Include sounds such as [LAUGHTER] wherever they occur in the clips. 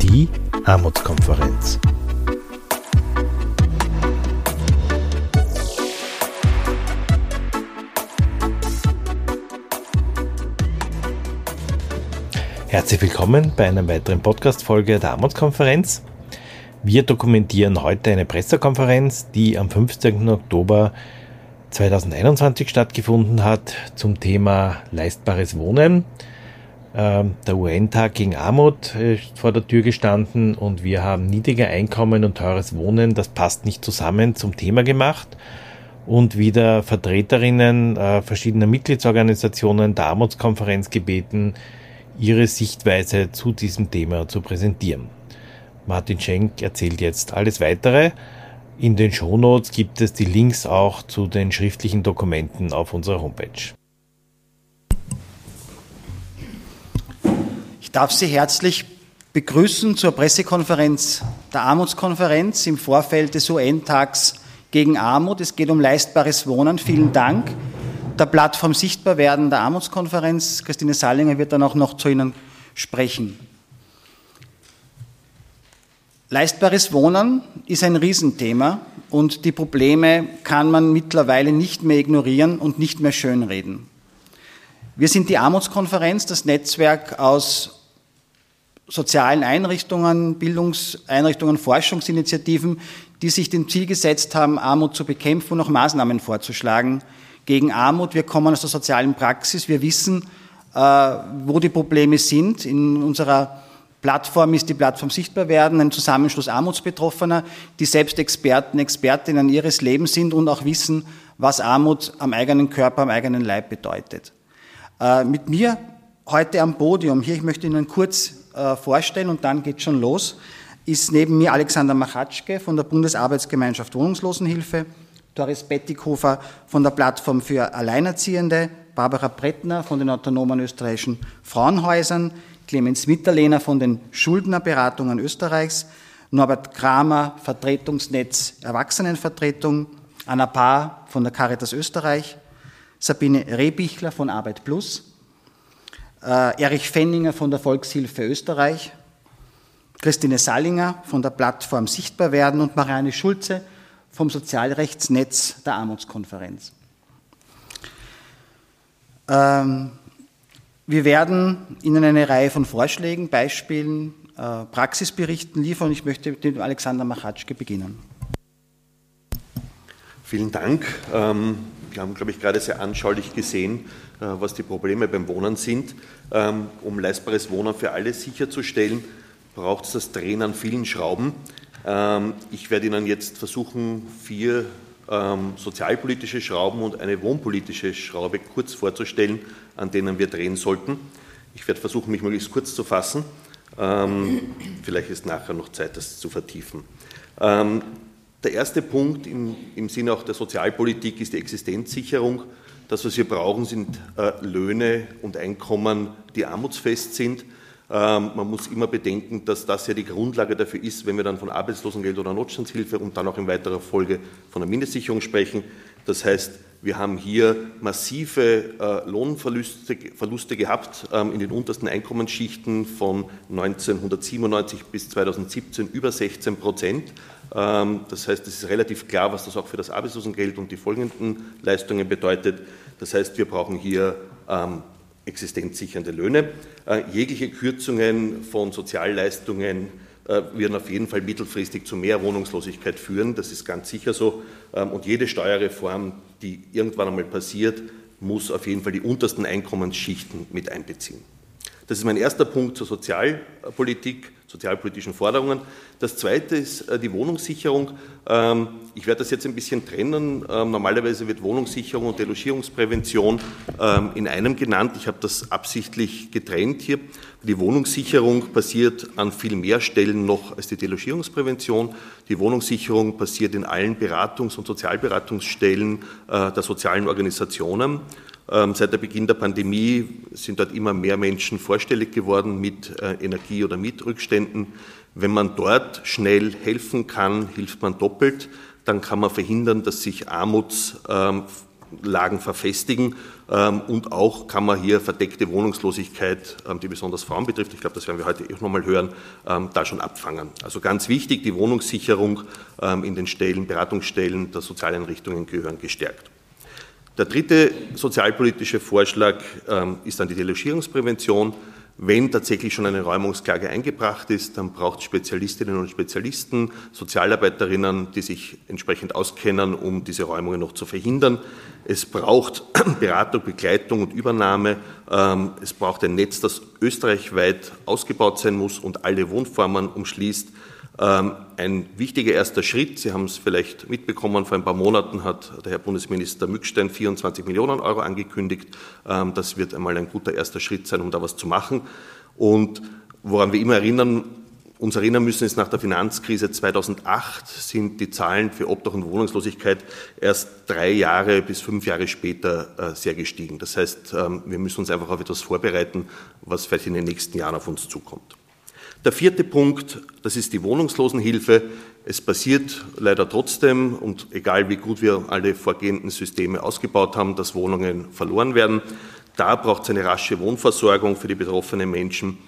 Die Armutskonferenz. Herzlich willkommen bei einer weiteren Podcast-Folge der Armutskonferenz. Wir dokumentieren heute eine Pressekonferenz, die am 15. Oktober 2021 stattgefunden hat zum Thema leistbares Wohnen. Ähm, der UN-Tag gegen Armut ist vor der Tür gestanden und wir haben niedrige Einkommen und teures Wohnen, das passt nicht zusammen, zum Thema gemacht und wieder Vertreterinnen äh, verschiedener Mitgliedsorganisationen der Armutskonferenz gebeten, ihre Sichtweise zu diesem Thema zu präsentieren. Martin Schenk erzählt jetzt alles weitere. In den Shownotes gibt es die Links auch zu den schriftlichen Dokumenten auf unserer Homepage. Ich darf Sie herzlich begrüßen zur Pressekonferenz der Armutskonferenz im Vorfeld des UN-Tags gegen Armut. Es geht um leistbares Wohnen. Vielen Dank der Plattform Sichtbarwerden der Armutskonferenz. Christine Salinger wird dann auch noch zu Ihnen sprechen. Leistbares Wohnen ist ein Riesenthema und die Probleme kann man mittlerweile nicht mehr ignorieren und nicht mehr schönreden. Wir sind die Armutskonferenz, das Netzwerk aus sozialen Einrichtungen, Bildungseinrichtungen, Forschungsinitiativen, die sich dem Ziel gesetzt haben, Armut zu bekämpfen und auch Maßnahmen vorzuschlagen, gegen Armut. Wir kommen aus der sozialen Praxis. Wir wissen, äh, wo die Probleme sind. In unserer Plattform ist die Plattform Sichtbar werden, ein Zusammenschluss Armutsbetroffener, die selbst Experten, Expertinnen ihres Lebens sind und auch wissen, was Armut am eigenen Körper, am eigenen Leib bedeutet. Äh, mit mir heute am Podium, hier, ich möchte Ihnen kurz äh, vorstellen und dann geht schon los, ist neben mir Alexander Machatschke von der Bundesarbeitsgemeinschaft Wohnungslosenhilfe, Doris Bettighofer von der Plattform für Alleinerziehende, Barbara Brettner von den autonomen österreichischen Frauenhäusern, Clemens Mitterlehner von den Schuldnerberatungen Österreichs, Norbert Kramer, Vertretungsnetz Erwachsenenvertretung, Anna Paar von der Caritas Österreich, Sabine Rehbichler von Arbeit Plus, äh, Erich Fenninger von der Volkshilfe Österreich, Christine Sallinger von der Plattform Sichtbar werden und Marianne Schulze vom Sozialrechtsnetz der Armutskonferenz. Ähm, wir werden Ihnen eine Reihe von Vorschlägen, Beispielen, äh, Praxisberichten liefern. Ich möchte mit dem Alexander Machatschke beginnen. Vielen Dank. Ähm, wir haben, glaube ich, gerade sehr anschaulich gesehen, äh, was die Probleme beim Wohnen sind. Ähm, um leistbares Wohnen für alle sicherzustellen, braucht es das Drehen an vielen Schrauben. Ähm, ich werde Ihnen jetzt versuchen, vier ähm, sozialpolitische Schrauben und eine wohnpolitische Schraube kurz vorzustellen, an denen wir drehen sollten. Ich werde versuchen, mich möglichst kurz zu fassen. Ähm, vielleicht ist nachher noch Zeit, das zu vertiefen. Der erste Punkt im, im Sinne auch der Sozialpolitik ist die Existenzsicherung. Das, was wir brauchen, sind äh, Löhne und Einkommen, die armutsfest sind. Ähm, man muss immer bedenken, dass das ja die Grundlage dafür ist, wenn wir dann von Arbeitslosengeld oder Notstandshilfe und dann auch in weiterer Folge von der Mindestsicherung sprechen. Das heißt, wir haben hier massive äh, Lohnverluste Verluste gehabt ähm, in den untersten Einkommensschichten von 1997 bis 2017 über 16 Prozent. Ähm, das heißt, es ist relativ klar, was das auch für das Arbeitslosengeld und die folgenden Leistungen bedeutet. Das heißt, wir brauchen hier existenzsichernde Löhne. Äh, jegliche Kürzungen von Sozialleistungen äh, werden auf jeden Fall mittelfristig zu mehr Wohnungslosigkeit führen. Das ist ganz sicher so. Ähm, und jede Steuerreform, die irgendwann einmal passiert, muss auf jeden Fall die untersten Einkommensschichten mit einbeziehen. Das ist mein erster Punkt zur Sozialpolitik, sozialpolitischen Forderungen. Das zweite ist äh, die Wohnungssicherung. Ähm, ich werde das jetzt ein bisschen trennen. Ähm, normalerweise wird Wohnungssicherung und Delogierungsprävention ähm, in einem genannt. Ich habe das absichtlich getrennt hier. Die Wohnungssicherung passiert an viel mehr Stellen noch als die Delogierungsprävention. Die Wohnungssicherung passiert in allen Beratungs- und Sozialberatungsstellen äh, der sozialen Organisationen. Ähm, seit der Beginn der Pandemie sind dort immer mehr Menschen vorstellig geworden mit äh, Energie- oder Mietrückständen. Wenn man dort schnell helfen kann, hilft man doppelt. Dann kann man verhindern, dass sich Armutsfälle Lagen verfestigen ähm, und auch kann man hier verdeckte Wohnungslosigkeit, ähm, die besonders Frauen betrifft, ich glaube, das werden wir heute auch nochmal hören, ähm, da schon abfangen. Also ganz wichtig, die Wohnungssicherung in den Stellen, Beratungsstellen der Sozialeinrichtungen gehören gestärkt. Der dritte sozialpolitische Vorschlag ist dann die Delogierungsprävention. Wenn tatsächlich schon eine Räumungsklage eingebracht ist, dann braucht es Spezialistinnen und Spezialisten, Sozialarbeiterinnen, die sich entsprechend auskennen, um diese Räumungen noch zu verhindern. Es braucht [CLEARS THROAT] Beratung, Begleitung und Übernahme. Ähm, es braucht ein Netz, das österreichweit ausgebaut sein muss und alle Wohnformen umschließt. Ähm, ein wichtiger erster Schritt, Sie haben es vielleicht mitbekommen, vor ein paar Monaten hat der Herr Bundesminister Mückstein 24 Millionen Euro angekündigt. Ähm, das wird einmal ein guter erster Schritt sein, um da was zu machen. Und woran wir immer erinnern, uns erinnern müssen, ist nach der Finanzkrise 2008 sind die Zahlen für Obdach und Wohnungslosigkeit erst drei Jahre bis fünf Jahre später äh, sehr gestiegen. Das heißt, ähm, wir müssen uns einfach auf etwas vorbereiten, was vielleicht in den nächsten Jahren auf uns zukommt. Der vierte Punkt, das ist die Wohnungslosenhilfe. Es passiert leider trotzdem, und egal wie gut wir alle vorgehenden Systeme ausgebaut haben, dass Wohnungen verloren werden. Da braucht es eine rasche Wohnversorgung für die betroffenen Menschen.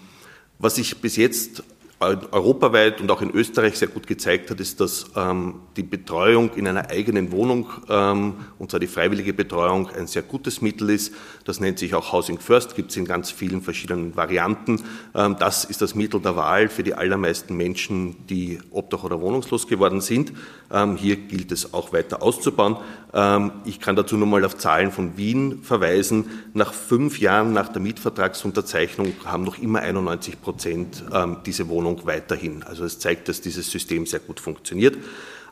Was sich bis jetzt europaweit und auch in Österreich sehr gut gezeigt hat, ist, dass ähm, die Betreuung in einer eigenen Wohnung, ähm, und zwar die freiwillige Betreuung, ein sehr gutes Mittel ist. Das nennt sich auch Housing First, gibt es in ganz vielen verschiedenen Varianten. Ähm, das ist das Mittel der Wahl für die allermeisten Menschen, die obdach- oder wohnungslos geworden sind. Ähm, hier gilt es auch weiter auszubauen. Ähm, ich kann dazu nur mal auf Zahlen von Wien verweisen. Nach fünf Jahren nach der Mietvertragsunterzeichnung haben noch immer 91 Prozent ähm, diese Wohnung weiterhin. Also es zeigt, dass dieses System sehr gut funktioniert.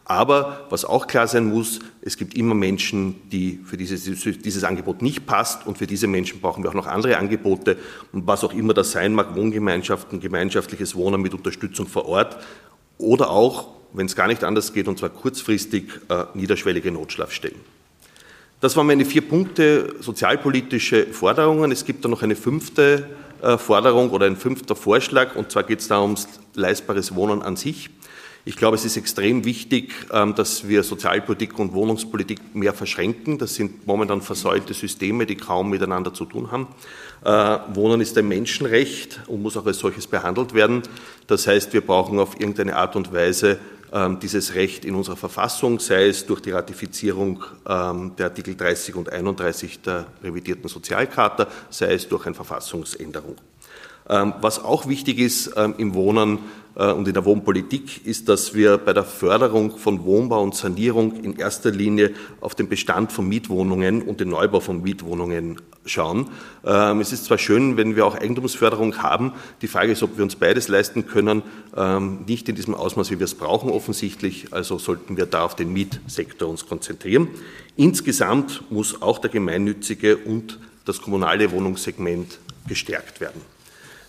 Aber was auch klar sein muss, es gibt immer Menschen, die für dieses, dieses Angebot nicht passt und für diese Menschen brauchen wir auch noch andere Angebote und was auch immer das sein mag, Wohngemeinschaften, gemeinschaftliches Wohnen mit Unterstützung vor Ort oder auch, wenn es gar nicht anders geht, und zwar kurzfristig, äh, niederschwellige Notschlafstellen. Das waren meine vier Punkte sozialpolitische Forderungen. Es gibt da noch eine fünfte äh, Forderung oder ein fünfter Vorschlag, und zwar geht es da ums leistbares Wohnen an sich. Ich glaube, es ist extrem wichtig, ähm, dass wir Sozialpolitik und Wohnungspolitik mehr verschränken. Das sind momentan versäulte Systeme, die kaum miteinander zu tun haben. Äh, Wohnen ist ein Menschenrecht und muss auch als solches behandelt werden. Das heißt, wir brauchen auf irgendeine Art und Weise dieses Recht in unserer Verfassung, sei es durch die Ratifizierung ähm, der Artikel 30 und 31 der revidierten Sozialcharta, sei es durch eine Verfassungsänderung. Ähm, was auch wichtig ist im Wohnen, äh, und in der Wohnpolitik ist, dass wir bei der Förderung von Wohnbau und Sanierung in erster Linie auf den Bestand von Mietwohnungen und den Neubau von Mietwohnungen schauen. Ähm, es ist zwar schön, wenn wir auch Eigentumsförderung haben. Die Frage ist, ob wir uns beides leisten können. Ähm, nicht in diesem Ausmaß, wie wir es brauchen, offensichtlich. Also sollten wir da auf den Mietsektor uns konzentrieren. Insgesamt muss auch der gemeinnützige und das kommunale Wohnungssegment gestärkt werden.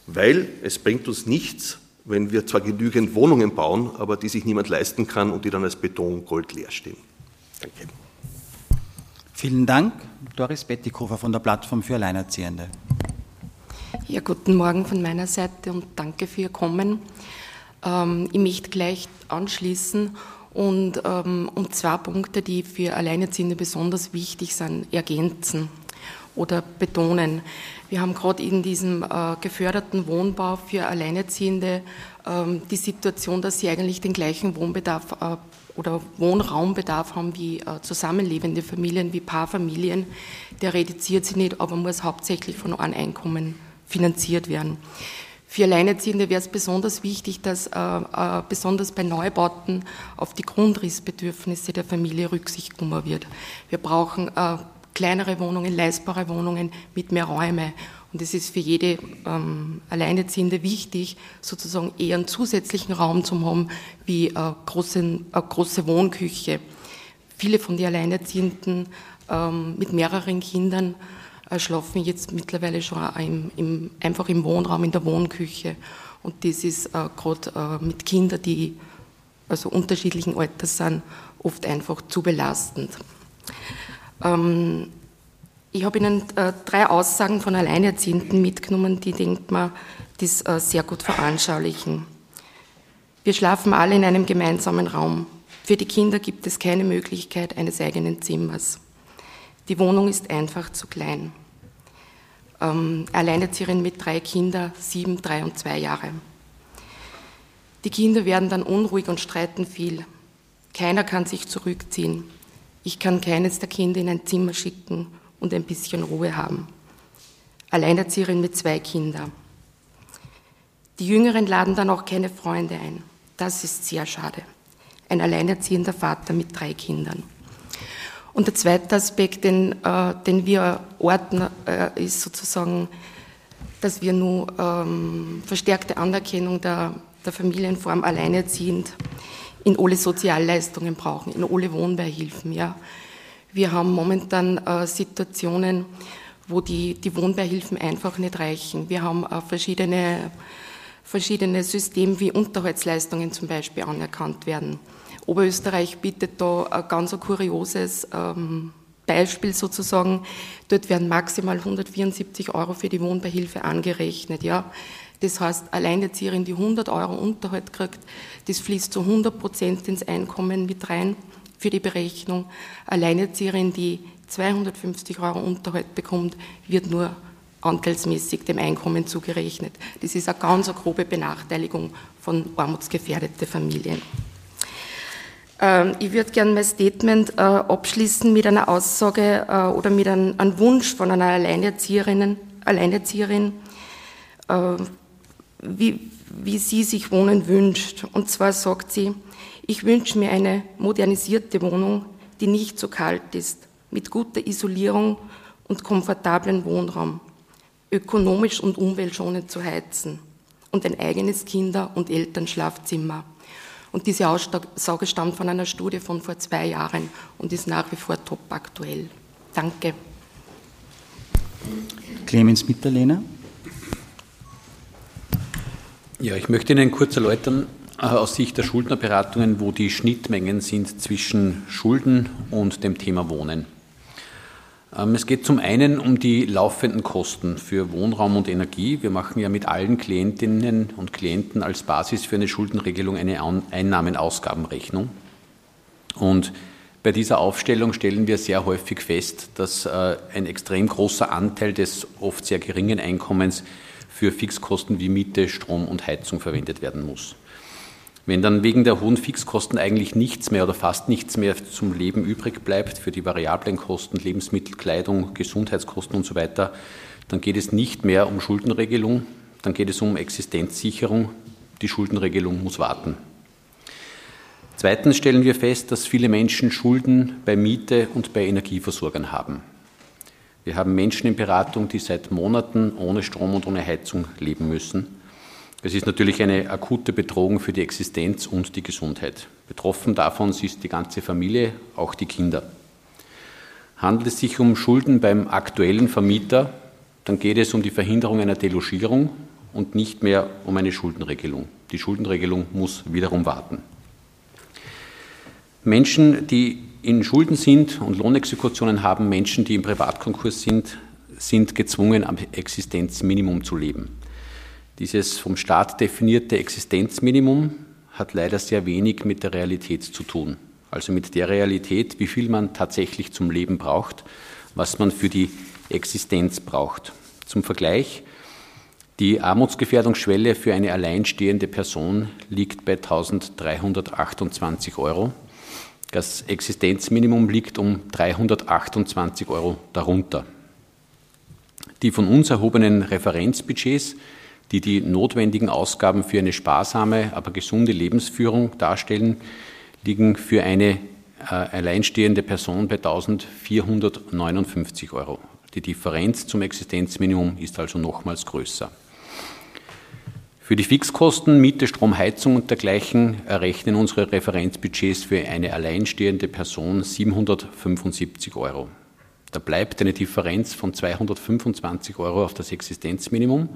Weil es bringt uns nichts, wenn wir zwar genügend Wohnungen bauen, aber die sich niemand leisten kann und die dann als Beton Gold leer stehen. Danke. Vielen Dank. Doris Bettikofer von der Plattform für Alleinerziehende. Ja, guten Morgen von meiner Seite und danke für Ihr Kommen. Ähm, ich möchte gleich anschließen und ähm, um zwei Punkte, die für Alleinerziehende besonders wichtig sind, ergänzen oder betonen. Wir haben gerade in diesem äh, geförderten Wohnbau für Alleinerziehende ähm, die Situation, dass sie eigentlich den gleichen Wohnbedarf äh, oder Wohnraumbedarf haben wie äh, zusammenlebende Familien, wie Paarfamilien. Der reduziert sich nicht, aber muss hauptsächlich von einem Einkommen finanziert werden. Für Alleinerziehende wäre es besonders wichtig, dass äh, äh, besonders bei Neubauten auf die Grundrissbedürfnisse der Familie Rücksicht genommen wird. Wir brauchen äh, kleinere Wohnungen, leistbare Wohnungen mit mehr Räume. Und es ist für jede ähm, Alleinerziehende wichtig, sozusagen eher einen zusätzlichen Raum zu haben, wie eine große, eine große Wohnküche. Viele von den Alleinerziehenden ähm, mit mehreren Kindern äh, schlafen jetzt mittlerweile schon im, im, einfach im Wohnraum, in der Wohnküche. Und das ist äh, gerade äh, mit Kindern, die also unterschiedlichen Alters sind, oft einfach zu belastend. Ähm, ich habe Ihnen äh, drei Aussagen von Alleinerziehenden mitgenommen, die, denkt man, das äh, sehr gut veranschaulichen. Wir schlafen alle in einem gemeinsamen Raum. Für die Kinder gibt es keine Möglichkeit eines eigenen Zimmers. Die Wohnung ist einfach zu klein. Ähm, Alleinerzieherin mit drei Kindern, sieben, drei und zwei Jahre. Die Kinder werden dann unruhig und streiten viel. Keiner kann sich zurückziehen. Ich kann keines der Kinder in ein Zimmer schicken und ein bisschen Ruhe haben. Alleinerzieherin mit zwei Kindern. Die Jüngeren laden dann auch keine Freunde ein. Das ist sehr schade. Ein alleinerziehender Vater mit drei Kindern. Und der zweite Aspekt, den, äh, den wir orten, äh, ist sozusagen, dass wir nur ähm, verstärkte Anerkennung der, der Familienform alleinerziehend in alle Sozialleistungen brauchen, in alle Wohnbeihilfen. Ja. Wir haben momentan äh, Situationen, wo die, die Wohnbeihilfen einfach nicht reichen. Wir haben äh, verschiedene, verschiedene Systeme, wie Unterhaltsleistungen zum Beispiel anerkannt werden. Oberösterreich bietet da ein ganz kurioses ähm, Beispiel sozusagen. Dort werden maximal 174 Euro für die Wohnbeihilfe angerechnet. Ja. Das heißt, Alleinerzieherin, die 100 Euro Unterhalt kriegt, das fließt zu 100 Prozent ins Einkommen mit rein für die Berechnung. Alleinerzieherin, die 250 Euro Unterhalt bekommt, wird nur anteilsmäßig dem Einkommen zugerechnet. Das ist eine ganz eine grobe Benachteiligung von armutsgefährdeten Familien. Ähm, ich würde gerne mein Statement äh, abschließen mit einer Aussage äh, oder mit einem Wunsch von einer Alleinerzieherin, Alleinerzieherin äh, wie, wie sie sich Wohnen wünscht. Und zwar sagt sie, ich wünsche mir eine modernisierte Wohnung, die nicht so kalt ist, mit guter Isolierung und komfortablen Wohnraum, ökonomisch und umweltschonend zu heizen und ein eigenes Kinder- und Elternschlafzimmer. Und diese Aussage stammt von einer Studie von vor zwei Jahren und ist nach wie vor top aktuell. Danke. Clemens Mitterlehner. Ja, ich möchte Ihnen kurz erläutern, äh, aus Sicht der Schuldnerberatungen, wo die Schnittmengen sind zwischen Schulden und dem Thema Wohnen. Ähm, es geht zum einen um die laufenden Kosten für Wohnraum und Energie. Wir machen ja mit allen Klientinnen und Klienten als Basis für eine Schuldenregelung eine Einnahmen-Ausgabenrechnung. Und bei dieser Aufstellung stellen wir sehr häufig fest, dass äh, ein extrem großer Anteil des oft sehr geringen Einkommens für Fixkosten wie Miete, Strom und Heizung verwendet werden muss. Wenn dann wegen der hohen Fixkosten eigentlich nichts mehr oder fast nichts mehr zum Leben übrig bleibt für die variablen Kosten, Lebensmittel, Kleidung, Gesundheitskosten und so weiter, dann geht es nicht mehr um Schuldenregelung, dann geht es um Existenzsicherung. Die Schuldenregelung muss warten. Zweitens stellen wir fest, dass viele Menschen Schulden bei Miete und bei Energieversorgern haben. Wir haben Menschen in Beratung, die seit Monaten ohne Strom und ohne Heizung leben müssen. Es ist natürlich eine akute Bedrohung für die Existenz und die Gesundheit. Betroffen davon ist die ganze Familie, auch die Kinder. Handelt es sich um Schulden beim aktuellen Vermieter, dann geht es um die Verhinderung einer Delogierung und nicht mehr um eine Schuldenregelung. Die Schuldenregelung muss wiederum warten. Menschen, die in Schulden sind und Lohnexekutionen haben, Menschen, die im Privatkonkurs sind, sind gezwungen, am Existenzminimum zu leben. Dieses vom Staat definierte Existenzminimum hat leider sehr wenig mit der Realität zu tun. Also mit der Realität, wie viel man tatsächlich zum Leben braucht, was man für die Existenz braucht. Zum Vergleich, die Armutsgefährdungsschwelle für eine alleinstehende Person liegt bei 1328 Euro. Das Existenzminimum liegt um 328 Euro darunter. Die von uns erhobenen Referenzbudgets, die die notwendigen Ausgaben für eine sparsame, aber gesunde Lebensführung darstellen, liegen für eine äh, alleinstehende Person bei 1459 Euro. Die Differenz zum Existenzminimum ist also nochmals größer. Für die Fixkosten, Miete, Strom, Heizung und dergleichen errechnen unsere Referenzbudgets für eine alleinstehende Person 775 Euro. Da bleibt eine Differenz von 225 Euro auf das Existenzminimum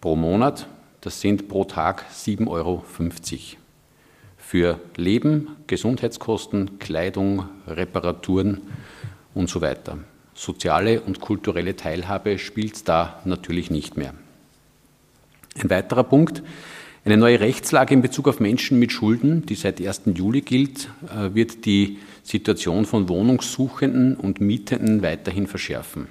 pro Monat. Das sind pro Tag 7,50 Euro. Für Leben, Gesundheitskosten, Kleidung, Reparaturen und so weiter. Soziale und kulturelle Teilhabe spielt da natürlich nicht mehr. Ein weiterer Punkt, eine neue Rechtslage in Bezug auf Menschen mit Schulden, die seit 1. Juli gilt, äh, wird die Situation von Wohnungssuchenden und Mietenden weiterhin verschärfen.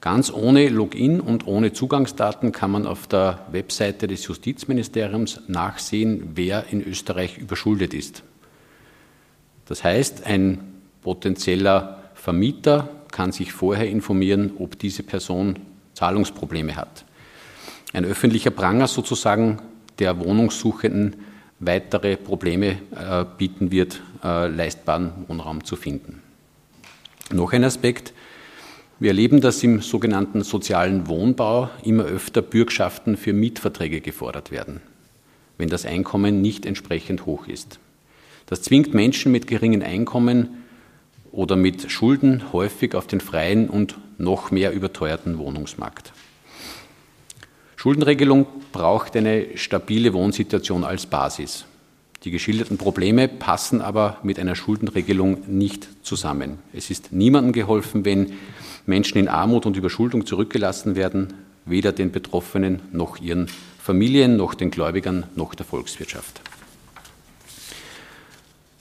Ganz ohne Login und ohne Zugangsdaten kann man auf der Webseite des Justizministeriums nachsehen, wer in Österreich überschuldet ist. Das heißt, ein potenzieller Vermieter kann sich vorher informieren, ob diese Person Zahlungsprobleme hat. Ein öffentlicher Pranger sozusagen der Wohnungssuchenden weitere Probleme äh, bieten wird, äh, leistbaren Wohnraum zu finden. Noch ein Aspekt. Wir erleben, dass im sogenannten sozialen Wohnbau immer öfter Bürgschaften für Mietverträge gefordert werden, wenn das Einkommen nicht entsprechend hoch ist. Das zwingt Menschen mit geringen Einkommen oder mit Schulden häufig auf den freien und noch mehr überteuerten Wohnungsmarkt. Schuldenregelung braucht eine stabile Wohnsituation als Basis. Die geschilderten Probleme passen aber mit einer Schuldenregelung nicht zusammen. Es ist niemandem geholfen, wenn Menschen in Armut und Überschuldung zurückgelassen werden, weder den Betroffenen noch ihren Familien, noch den Gläubigern, noch der Volkswirtschaft.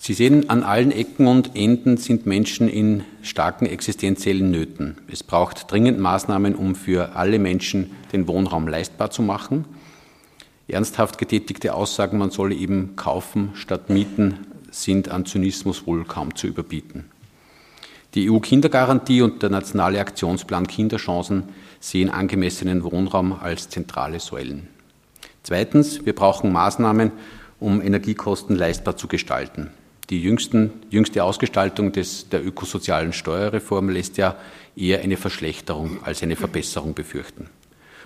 Sie sehen, an allen Ecken und Enden sind Menschen in starken existenziellen Nöten. Es braucht dringend Maßnahmen, um für alle Menschen den Wohnraum leistbar zu machen. Ernsthaft getätigte Aussagen, man solle eben kaufen statt mieten, sind an Zynismus wohl kaum zu überbieten. Die EU-Kindergarantie und der nationale Aktionsplan Kinderchancen sehen angemessenen Wohnraum als zentrale Säulen. Zweitens, wir brauchen Maßnahmen, um Energiekosten leistbar zu gestalten. Die jüngsten, jüngste Ausgestaltung des, der ökosozialen Steuerreform lässt ja eher eine Verschlechterung als eine Verbesserung befürchten.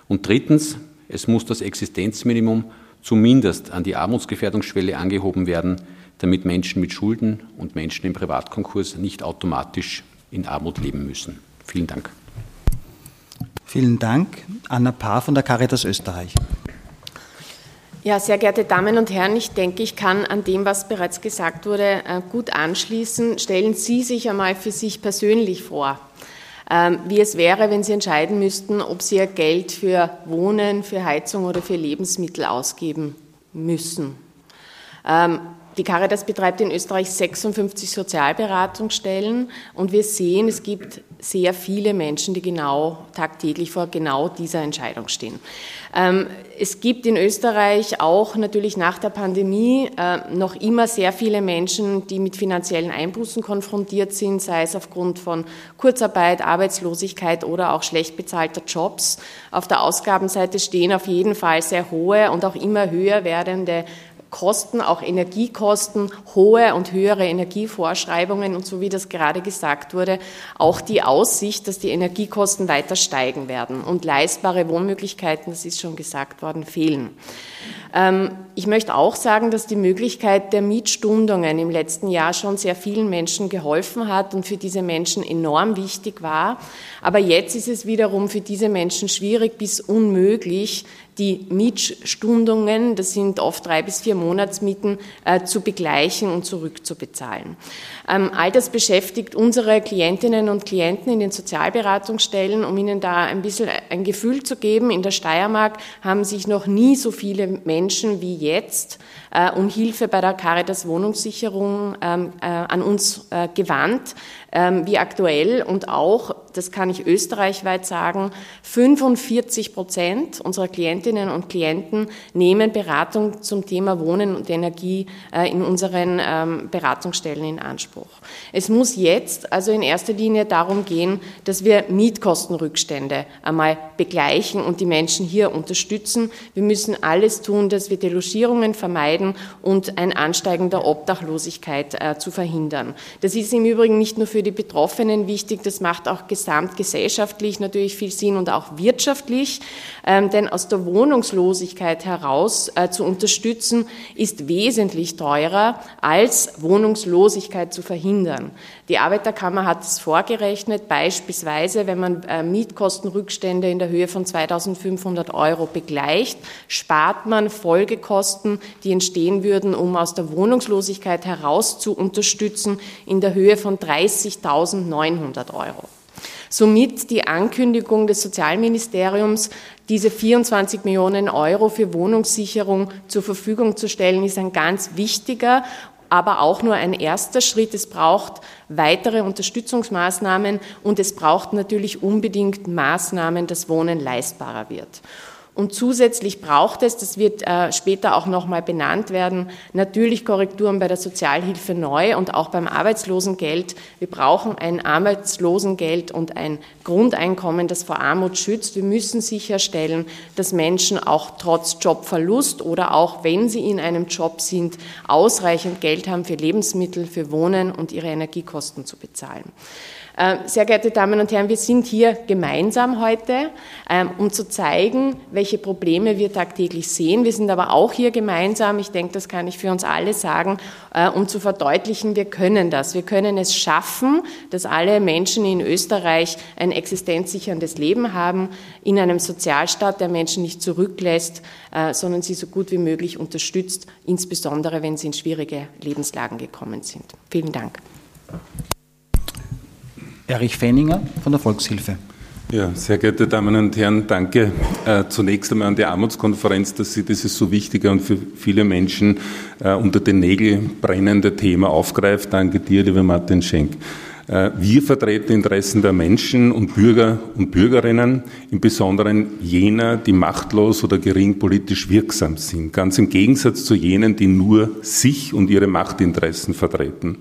Und drittens, es muss das Existenzminimum zumindest an die Armutsgefährdungsschwelle angehoben werden, damit Menschen mit Schulden und Menschen im Privatkonkurs nicht automatisch in Armut leben müssen. Vielen Dank. Vielen Dank. Anna Paar von der Caritas Österreich. Ja, sehr geehrte Damen und Herren, ich denke, ich kann an dem, was bereits gesagt wurde, äh, gut anschließen. Stellen Sie sich einmal für sich persönlich vor, ähm, wie es wäre, wenn Sie entscheiden müssten, ob Sie Ihr Geld für Wohnen, für Heizung oder für Lebensmittel ausgeben müssen. Die Caritas betreibt in Österreich 56 Sozialberatungsstellen und wir sehen, es gibt sehr viele Menschen, die genau tagtäglich vor genau dieser Entscheidung stehen. Ähm, es gibt in Österreich auch natürlich nach der Pandemie äh, noch immer sehr viele Menschen, die mit finanziellen Einbußen konfrontiert sind, sei es aufgrund von Kurzarbeit, Arbeitslosigkeit oder auch schlecht bezahlter Jobs. Auf der Ausgabenseite stehen auf jeden Fall sehr hohe und auch immer höher werdende Kosten, auch Energiekosten, hohe und höhere Energievorschreibungen und so wie das gerade gesagt wurde, auch die Aussicht, dass die Energiekosten weiter steigen werden und leistbare Wohnmöglichkeiten, das ist schon gesagt worden, fehlen. Ähm, ich möchte auch sagen, dass die Möglichkeit der Mietstundungen im letzten Jahr schon sehr vielen Menschen geholfen hat und für diese Menschen enorm wichtig war. Aber jetzt ist es wiederum für diese Menschen schwierig bis unmöglich, die Mietstundungen, das sind oft drei bis vier Monatsmieten, äh, zu begleichen und zurückzubezahlen. Ähm, all das beschäftigt unsere Klientinnen und Klienten in den Sozialberatungsstellen, um ihnen da ein bisschen ein Gefühl zu geben. In der Steiermark haben sich noch nie so viele Menschen wie jetzt äh, um Hilfe bei der Caritas Wohnungssicherung ähm, äh, an uns gewandt, wie aktuell und auch, das kann ich österreichweit sagen, 45 Prozent unserer Klientinnen und Klienten nehmen Beratung zum Thema Wohnen und Energie äh, in unseren ähm, Beratungsstellen in Anspruch. Es muss jetzt also in erster Linie darum gehen, dass wir Mietkostenrückstände einmal begleichen und die Menschen hier unterstützen. Wir müssen alles tun, dass wir Delogierungen vermeiden und ein Ansteigen der Obdachlosigkeit äh, zu verhindern. Das ist im Übrigen nicht nur für die Betroffenen wichtig, das macht auch gesamtgesellschaftlich natürlich viel Sinn und auch wirtschaftlich, ähm, denn aus der Wohnungslosigkeit heraus äh, zu unterstützen, ist wesentlich teurer als Wohnungslosigkeit zu verhindern. Die Arbeiterkammer hat es vorgerechnet, beispielsweise, wenn man äh, Mietkostenrückstände in der Höhe von 2500 Euro begleicht, spart man Folgekosten, die entstehen würden, um aus der Wohnungslosigkeit heraus zu unterstützen, in der Höhe von 30.900 Euro. Somit die Ankündigung des Sozialministeriums, diese 24 Millionen Euro für Wohnungssicherung zur Verfügung zu stellen, ist ein ganz wichtiger aber auch nur ein erster Schritt. Es braucht weitere Unterstützungsmaßnahmen und es braucht natürlich unbedingt Maßnahmen, dass Wohnen leistbarer wird. Und zusätzlich braucht es, das wird äh, später auch nochmal benannt werden, natürlich Korrekturen bei der Sozialhilfe neu und auch beim Arbeitslosengeld. Wir brauchen ein Arbeitslosengeld und ein Grundeinkommen, das vor Armut schützt. Wir müssen sicherstellen, dass Menschen auch trotz Jobverlust oder auch wenn sie in einem Job sind, ausreichend Geld haben für Lebensmittel, für Wohnen und ihre Energiekosten zu bezahlen. Äh, sehr geehrte Damen und Herren, wir sind hier gemeinsam heute, ähm, um zu zeigen, welche Probleme wir tagtäglich sehen. Wir sind aber auch hier gemeinsam, ich denke, das kann ich für uns alle sagen, äh, um zu verdeutlichen, wir können das. Wir können es schaffen, dass alle Menschen in Österreich ein existenzsicherndes Leben haben, in einem Sozialstaat, der Menschen nicht zurücklässt, äh, sondern sie so gut wie möglich unterstützt, insbesondere wenn sie in schwierige Lebenslagen gekommen sind. Vielen Dank. Erich Fenninger von der Volkshilfe. Ja, sehr geehrte Damen und Herren, danke äh, zunächst einmal an die Armutskonferenz, dass Sie dieses so wichtige und für viele Menschen äh, unter den Nägeln brennende Thema aufgreift. Danke dir, lieber Martin Schenk. Äh, wir vertreten Interessen der Menschen und Bürger und Bürgerinnen, im Besonderen jener, die machtlos oder gering politisch wirksam sind, ganz im Gegensatz zu jenen, die nur sich und ihre Machtinteressen vertreten.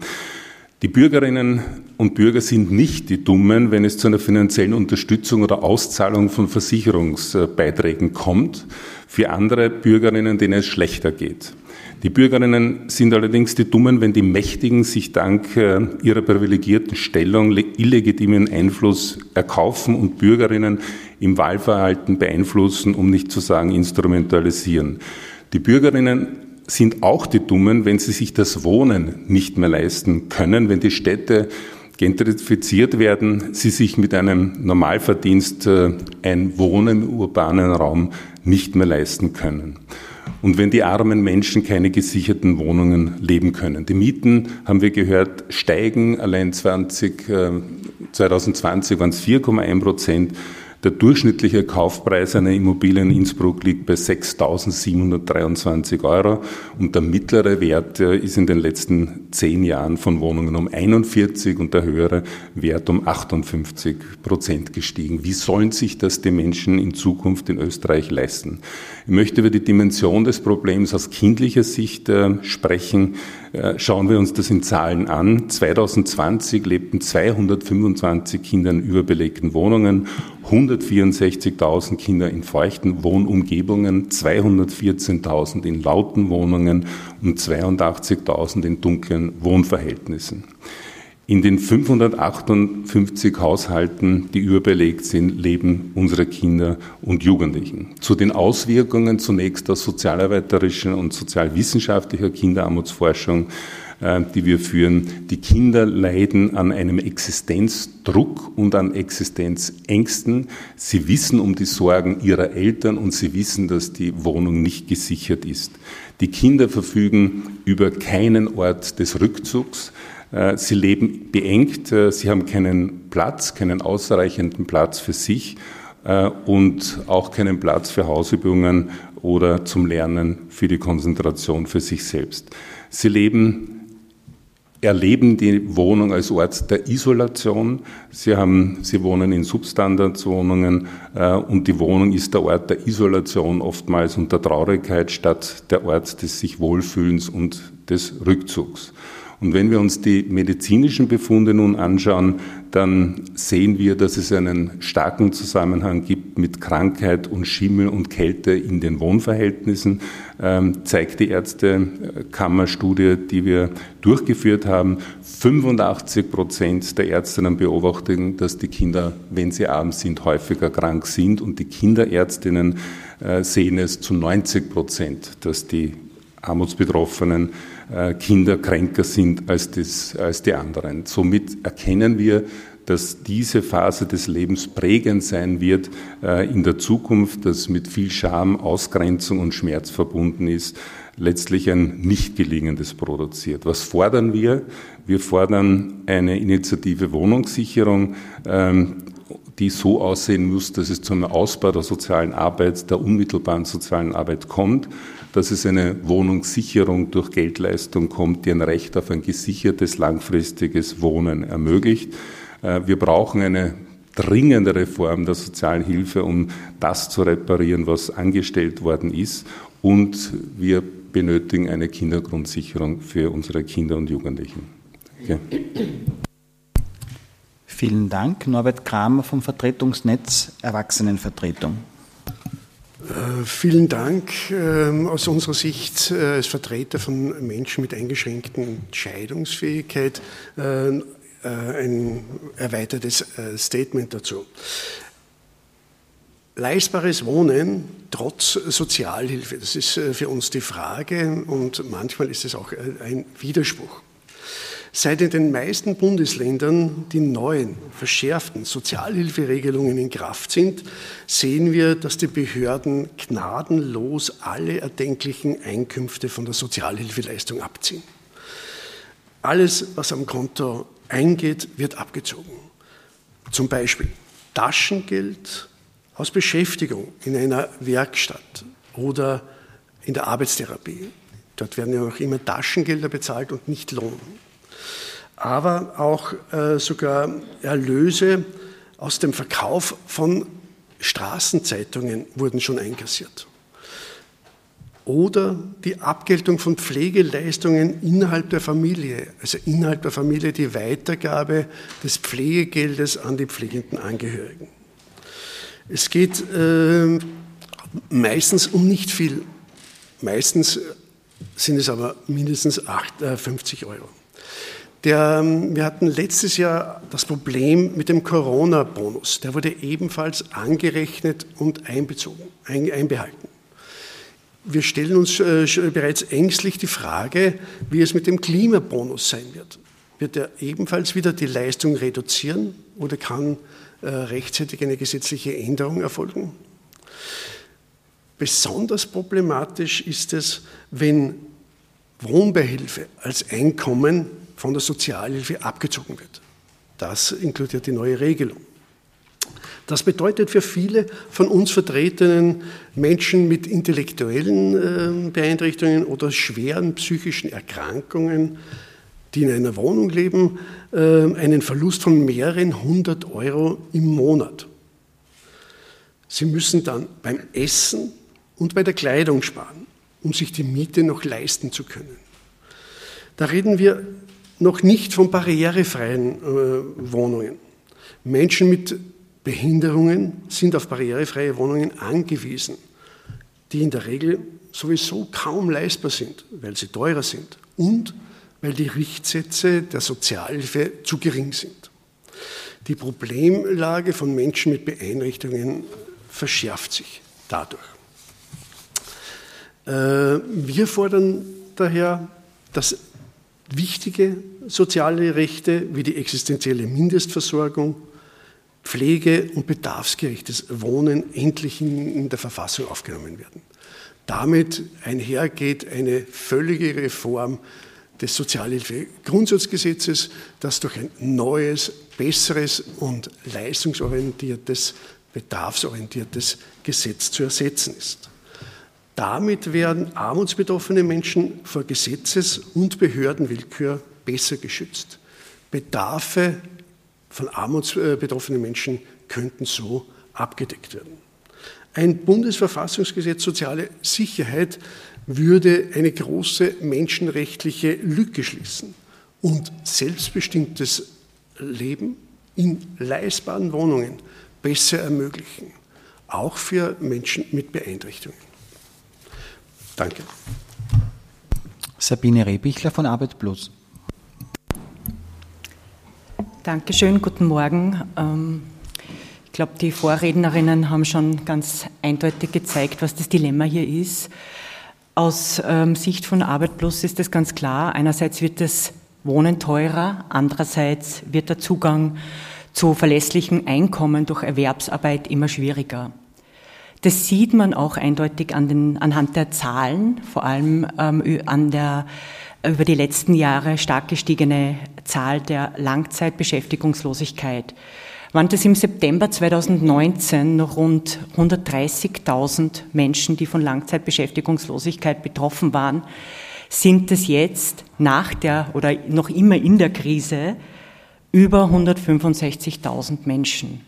Die Bürgerinnen und Bürger sind nicht die Dummen, wenn es zu einer finanziellen Unterstützung oder Auszahlung von Versicherungsbeiträgen kommt, für andere Bürgerinnen, denen es schlechter geht. Die Bürgerinnen sind allerdings die Dummen, wenn die Mächtigen sich dank äh, ihrer privilegierten Stellung illegitimen Einfluss erkaufen und Bürgerinnen im Wahlverhalten beeinflussen, um nicht zu sagen instrumentalisieren. Die Bürgerinnen sind auch die Dummen, wenn sie sich das Wohnen nicht mehr leisten können, wenn die Städte gentrifiziert werden, sie sich mit einem Normalverdienst äh, ein Wohnen im urbanen Raum nicht mehr leisten können. Und wenn die armen Menschen keine gesicherten Wohnungen leben können. Die Mieten, haben wir gehört, steigen. Allein 20, 2020 waren es 4,1 Prozent. Der durchschnittliche Kaufpreis einer Immobilie in Innsbruck liegt bei 6.723 Euro und der mittlere Wert ist in den letzten zehn Jahren von Wohnungen um 41 und der höhere Wert um 58 Prozent gestiegen. Wie sollen sich das die Menschen in Zukunft in Österreich leisten? Ich möchte über die Dimension des Problems aus kindlicher Sicht äh, sprechen. Äh, schauen wir uns das in Zahlen an. 2020 lebten 225 Kinder in überbelegten Wohnungen, 164.000 Kinder in feuchten Wohnumgebungen, 214.000 in lauten Wohnungen und 82.000 in dunklen Wohnverhältnissen. In den 558 Haushalten, die überbelegt sind, leben unsere Kinder und Jugendlichen. Zu den Auswirkungen zunächst aus sozialarbeiterischer und sozialwissenschaftlicher Kinderarmutsforschung, die wir führen. Die Kinder leiden an einem Existenzdruck und an Existenzängsten. Sie wissen um die Sorgen ihrer Eltern und sie wissen, dass die Wohnung nicht gesichert ist. Die Kinder verfügen über keinen Ort des Rückzugs. Äh, sie leben beengt, äh, sie haben keinen Platz, keinen ausreichenden Platz für sich äh, und auch keinen Platz für Hausübungen oder zum Lernen für die Konzentration für sich selbst. Sie leben erleben die Wohnung als Ort der Isolation. Sie, haben, sie wohnen in Substandardswohnungen äh, und die Wohnung ist der Ort der Isolation oftmals und der Traurigkeit statt der Ort des sich Wohlfühlens und des Rückzugs. Und wenn wir uns die medizinischen Befunde nun anschauen, dann sehen wir, dass es einen starken Zusammenhang gibt mit Krankheit und Schimmel und Kälte in den Wohnverhältnissen, ähm, zeigt die Ärztekammerstudie, die wir durchgeführt haben. 85 Prozent der Ärztinnen beobachten, dass die Kinder, wenn sie arm sind, häufiger krank sind und die Kinderärztinnen äh, sehen es zu 90 Prozent, dass die Armutsbetroffenen Kinder kränker sind als, das, als die anderen. Somit erkennen wir, dass diese Phase des Lebens prägend sein wird äh, in der Zukunft, dass mit viel Scham, Ausgrenzung und Schmerz verbunden ist, letztlich ein nicht gelingendes produziert. Was fordern wir? Wir fordern eine Initiative Wohnungssicherung, ähm, die so aussehen muss, dass es zum Ausbau der sozialen Arbeit, der unmittelbaren sozialen Arbeit kommt, dass es eine Wohnungssicherung durch Geldleistung kommt, die ein Recht auf ein gesichertes, langfristiges Wohnen ermöglicht. Äh, wir brauchen eine dringende Reform der sozialen Hilfe, um das zu reparieren, was angestellt worden ist. Und wir benötigen eine Kindergrundsicherung für unsere Kinder und Jugendlichen. Danke. Vielen Dank. Norbert Kramer vom Vertretungsnetz Erwachsenenvertretung. Äh, vielen Dank. Ähm, aus unserer Sicht äh, als Vertreter von Menschen mit eingeschränkter Entscheidungsfähigkeit äh, ein erweitertes Statement dazu. Leistbares Wohnen trotz Sozialhilfe, das ist für uns die Frage und manchmal ist es auch ein Widerspruch. Seit in den meisten Bundesländern die neuen, verschärften Sozialhilferegelungen in Kraft sind, sehen wir, dass die Behörden gnadenlos alle erdenklichen Einkünfte von der Sozialhilfeleistung abziehen. Alles, was am Konto eingeht, wird abgezogen. Zum Beispiel Taschengeld aus Beschäftigung in einer Werkstatt oder in der Arbeitstherapie. Dort werden ja auch immer Taschengelder bezahlt und nicht Lohn aber auch äh, sogar Erlöse aus dem Verkauf von Straßenzeitungen wurden schon einkassiert. Oder die Abgeltung von Pflegeleistungen innerhalb der Familie, also innerhalb der Familie die Weitergabe des Pflegegeldes an die pflegenden Angehörigen. Es geht äh, meistens um nicht viel. Meistens sind es aber mindestens 8, äh, 50 Euro. Der, ähm, wir hatten letztes Jahr das Problem mit dem Corona-Bonus. Der wurde ebenfalls angerechnet und einbezogen, ein, einbehalten. Wir stellen uns äh, bereits ängstlich die Frage, wie es mit dem Klimabonus sein wird. Wird er ebenfalls wieder die Leistung reduzieren oder kann äh, rechtzeitig eine gesetzliche Änderung erfolgen? Besonders problematisch ist es, wenn Wohnbeihilfe als Einkommen von der Sozialhilfe abgezogen wird. Das inkludiert die neue Regelung. Das bedeutet für viele von uns vertretenen Menschen mit intellektuellen äh, Beeinträchtigungen oder schweren psychischen Erkrankungen, die in einer Wohnung leben, äh, einen Verlust von mehreren hundert Euro im Monat. Sie müssen dann beim Essen und bei der Kleidung sparen, um sich die Miete noch leisten zu können. Da reden wir noch nicht von barrierefreien äh, Wohnungen. Menschen mit Behinderungen sind auf barrierefreie Wohnungen angewiesen, die in der Regel sowieso kaum leistbar sind, weil sie teurer sind und weil die Richtsätze der Sozialhilfe zu gering sind. Die Problemlage von Menschen mit Beeinträchtigungen verschärft sich dadurch. Äh, wir fordern daher, dass wichtige soziale Rechte wie die existenzielle Mindestversorgung, Pflege und bedarfsgerechtes Wohnen endlich in, der Verfassung aufgenommen werden. Damit einhergeht eine völlige Reform des Sozialhilfegrundsatzgesetzes, das durch ein neues, besseres und leistungsorientiertes, bedarfsorientiertes Gesetz zu ersetzen ist. Damit werden armutsbetroffene Menschen vor Gesetzes- und Behördenwillkür besser geschützt. Bedarfe von armutsbetroffenen Menschen könnten so abgedeckt werden. Ein Bundesverfassungsgesetz soziale Sicherheit würde eine große menschenrechtliche Lücke schließen und selbstbestimmtes Leben in leistbaren Wohnungen besser ermöglichen, auch für Menschen mit Beeinträchtigungen. Danke. Sabine Rebichler von Arbeit Plus. Dankeschön, guten Morgen. Ähm, ich glaube, die Vorrednerinnen haben schon ganz eindeutig gezeigt, was das Dilemma hier ist. Aus ähm, Sicht von Arbeit Plus ist es ganz klar, einerseits wird das Wohnen teurer, andererseits wird der Zugang zu verlässlichen Einkommen durch Erwerbsarbeit immer schwieriger. Das sieht man auch eindeutig an den, anhand der Zahlen, vor allem ähm, an der über die letzten Jahre stark gestiegene Zahl der Langzeitbeschäftigungslosigkeit. waren das im September 2019 noch rund 130.000 Menschen, die von Langzeitbeschäftigungslosigkeit betroffen waren, sind es jetzt nach der oder noch immer in der Krise über 165.000 Menschen.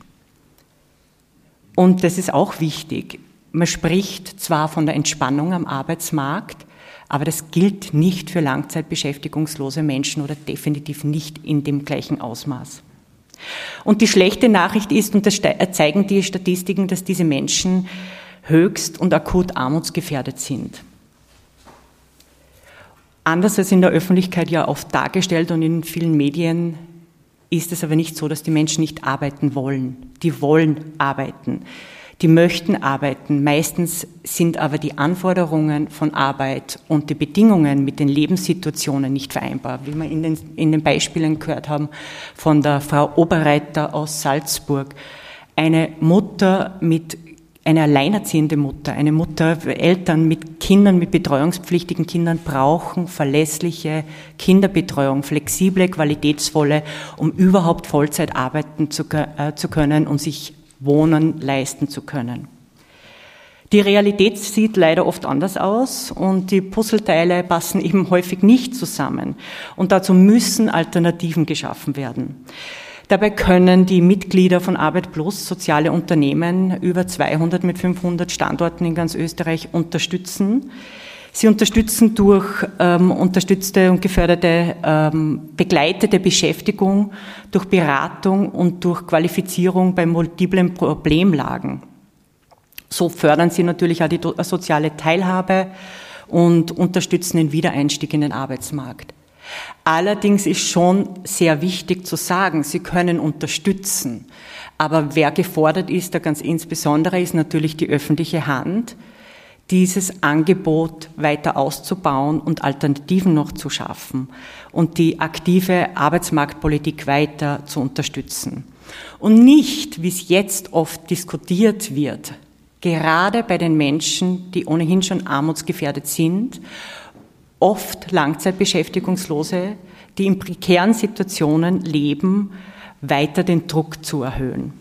Und das ist auch wichtig. Man spricht zwar von der Entspannung am Arbeitsmarkt, aber das gilt nicht für langzeitbeschäftigungslose Menschen oder definitiv nicht in dem gleichen Ausmaß. Und die schlechte Nachricht ist, und das zeigen die Statistiken, dass diese Menschen höchst und akut armutsgefährdet sind. Anders als in der Öffentlichkeit ja oft dargestellt und in vielen Medien ist es aber nicht so, dass die Menschen nicht arbeiten wollen. Die wollen arbeiten. Die möchten arbeiten. Meistens sind aber die Anforderungen von Arbeit und die Bedingungen mit den Lebenssituationen nicht vereinbar. Wie wir in den, in den Beispielen gehört haben von der Frau Oberreiter aus Salzburg. Eine Mutter mit eine alleinerziehende Mutter, eine Mutter, Eltern mit Kindern, mit betreuungspflichtigen Kindern brauchen verlässliche Kinderbetreuung, flexible, qualitätsvolle, um überhaupt Vollzeit arbeiten zu, äh, zu können und sich Wohnen leisten zu können. Die Realität sieht leider oft anders aus und die Puzzleteile passen eben häufig nicht zusammen. Und dazu müssen Alternativen geschaffen werden. Dabei können die Mitglieder von Arbeit Plus soziale Unternehmen über 200 mit 500 Standorten in ganz Österreich unterstützen. Sie unterstützen durch ähm, unterstützte und geförderte ähm, begleitete Beschäftigung, durch Beratung und durch Qualifizierung bei multiplen Problemlagen. So fördern sie natürlich auch die soziale Teilhabe und unterstützen den Wiedereinstieg in den Arbeitsmarkt. Allerdings ist schon sehr wichtig zu sagen, sie können unterstützen. Aber wer gefordert ist, da ganz insbesondere, ist natürlich die öffentliche Hand, dieses Angebot weiter auszubauen und Alternativen noch zu schaffen und die aktive Arbeitsmarktpolitik weiter zu unterstützen. Und nicht, wie es jetzt oft diskutiert wird, gerade bei den Menschen, die ohnehin schon armutsgefährdet sind, oft Langzeitbeschäftigungslose, die in prekären Situationen leben, weiter den Druck zu erhöhen.